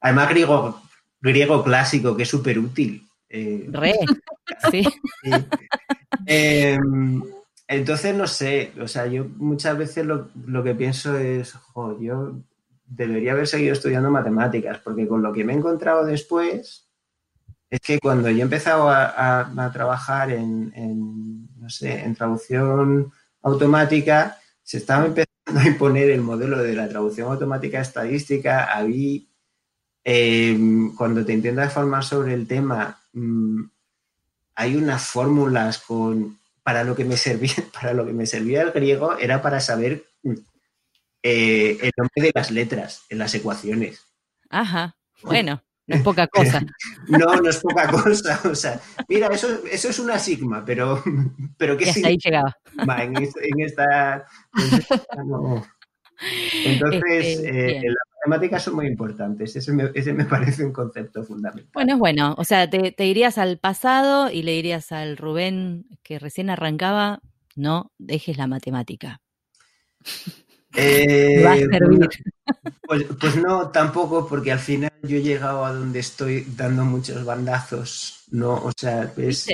Además, griego, griego clásico, que es súper útil. Eh, Re, sí. Em, entonces, no sé, o sea, yo muchas veces lo, que pienso es, jo, yo debería haber seguido estudiando matemáticas, porque con lo que me he encontrado después, es que cuando yo he empezado a, trabajar en, no sé, en traducción automática, se estaba empezando a imponer el modelo de la traducción automática estadística. Em, cuando te intentas formar sobre el tema, mm, hay unas fórmulas con para lo que me servía, para lo que me servía el griego era para saber eh, el nombre de las letras en las ecuaciones. Ajá, bueno. No es poca cosa. no, no es poca cosa. O sea, mira, eso, eso es una sigma, pero, pero ¿qué y ahí llegaba. en, esta, Entonces, este, eh, las matemáticas son muy importantes. Ese me, ese me, parece un concepto fundamental. Bueno, es bueno. O sea, te, te irías al pasado y le dirías al Rubén que recién arrancaba, no dejes la matemática. Eh, Va a servir. Pues, pues, no, tampoco, porque al final yo he llegado a donde estoy dando muchos bandazos, ¿no? O sea, es,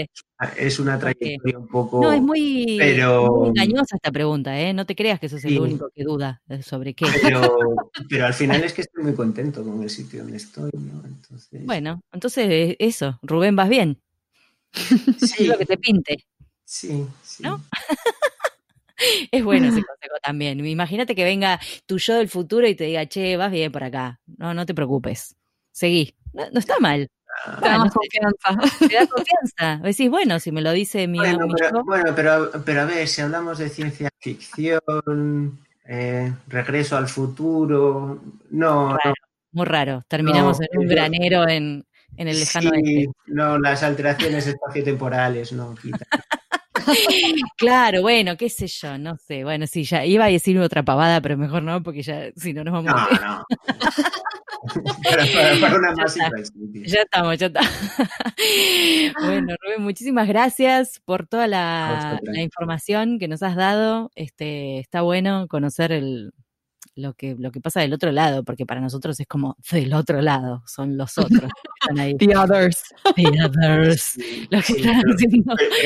es una trayectoria un poco... No, es muy, engañosa esta pregunta, ¿eh? No te creas que sos el único que duda sobre qué. Pero, pero, al final es que estoy muy contento con el sitio donde estoy, ¿no? Entonces... Bueno, entonces eso, Rubén, ¿vas bien? Sí. lo que te pinte. Sí, sí. ¿No? Es bueno ese consejo también. Imagínate que venga tu yo del futuro y te diga, che, vas bien por acá. No, no te preocupes. Seguí. No, está mal. Te da confianza. Te da confianza. Decís, bueno, si me lo dice mi, bueno, pero, Bueno, pero, pero, a ver, si hablamos de ciencia ficción, eh, regreso al futuro, no, Muy raro. Terminamos en un granero en, en el lejano sí, No, las alteraciones espaciotemporales, no, quita. claro, bueno, qué sé yo, no sé. Bueno, sí, ya iba a decir otra pavada, pero mejor no, porque ya, si no nos vamos a. No, no. para, una más ya, estamos, ya estamos. bueno, Rubén, muchísimas gracias por toda la, la, información que nos has dado. Este, está bueno conocer el, lo que, lo que pasa del otro lado, porque para nosotros es como del otro lado, son los otros están ahí. The others. The others.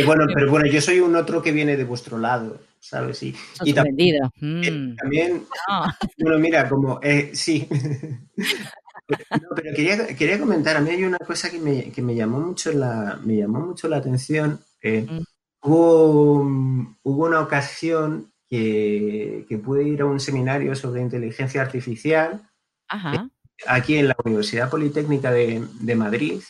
bueno, pero bueno, yo soy un otro que viene de vuestro lado, ¿sabes? Y, y también, mm. también bueno, mira, como, eh, sí. No, pero quería, quería, comentar, a mí hay una cosa que me, que me llamó mucho la, me llamó mucho la atención. Eh, mm. hubo, hubo una ocasión que, pude ir a un seminario sobre inteligencia artificial aquí en la Universidad Politécnica de, Madrid.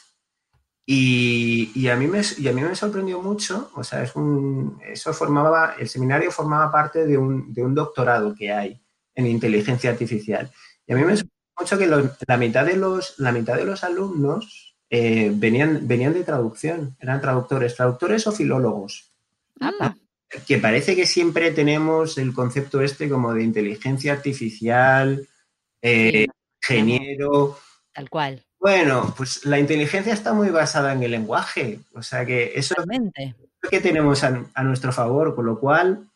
Y, a mí me, y a mí me sorprendió mucho, o sea, es un, eso formaba, el seminario formaba parte de un, doctorado que hay en inteligencia artificial. Y a mí me sorprendió mucho que la, mitad de los, la mitad de los alumnos eh, venían, venían de traducción, eran traductores, traductores o filólogos. Ah, que parece que siempre tenemos el concepto este como de inteligencia artificial, eh, ingeniero. Tal cual. Bueno, pues la inteligencia está muy basada en el lenguaje, o sea que eso es lo que tenemos a, nuestro favor, con lo cual,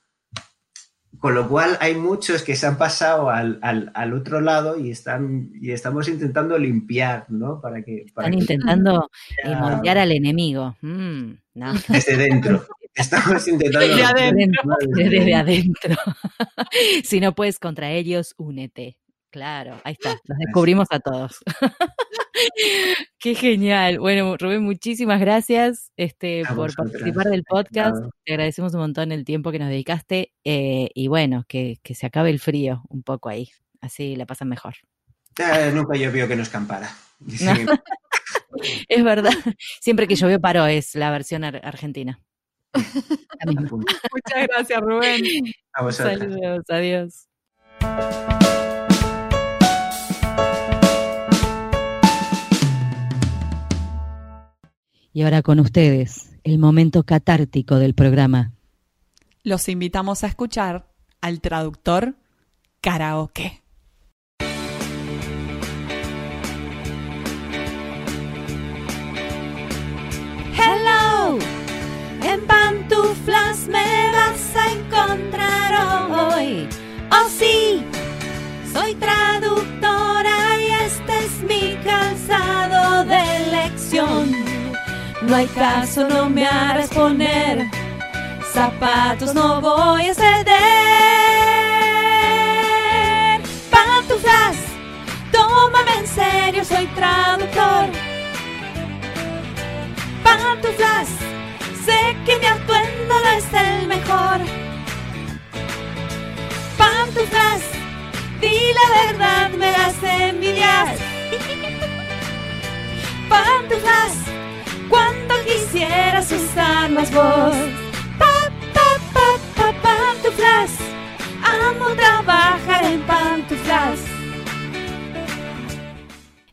con lo cual hay muchos que se han pasado al, otro lado y están y estamos intentando limpiar, ¿no? Para que están intentando moldear al enemigo. Mm, Desde dentro. Estamos intentando. Desde adentro. Desde adentro. si no puedes contra ellos, únete. Claro, ahí está, los descubrimos a todos. Qué genial. Bueno, Rubén, muchísimas gracias este, por participar del podcast. Te agradecemos un montón el tiempo que nos dedicaste eh, y bueno, que, se acabe el frío un poco ahí, así la pasan mejor. Eh, nunca llovió que no escampara. es verdad, siempre que llovió paró, es la versión argentina. Muchas gracias, Rubén. Saludos, adiós. Y ahora con ustedes, el momento catártico del programa. Los invitamos a escuchar al traductor karaoke. Oh sí, soy traductora y este es mi calzado de elección. No hay caso, no me harás poner zapatos, no voy a ceder. Pantuflas, tómame en serio, soy traductor. Pantuflas, sé que mi atuendo no es el mejor. Pantuflas, di la verdad, me das envidiar. Pantuflas, cuando quisieras usar más voz. Pa, pa, pa, pa, pantuflas, amo trabajar en pantuflas.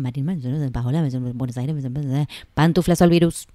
Marín, Buenos Aires, Pantuflas al virus.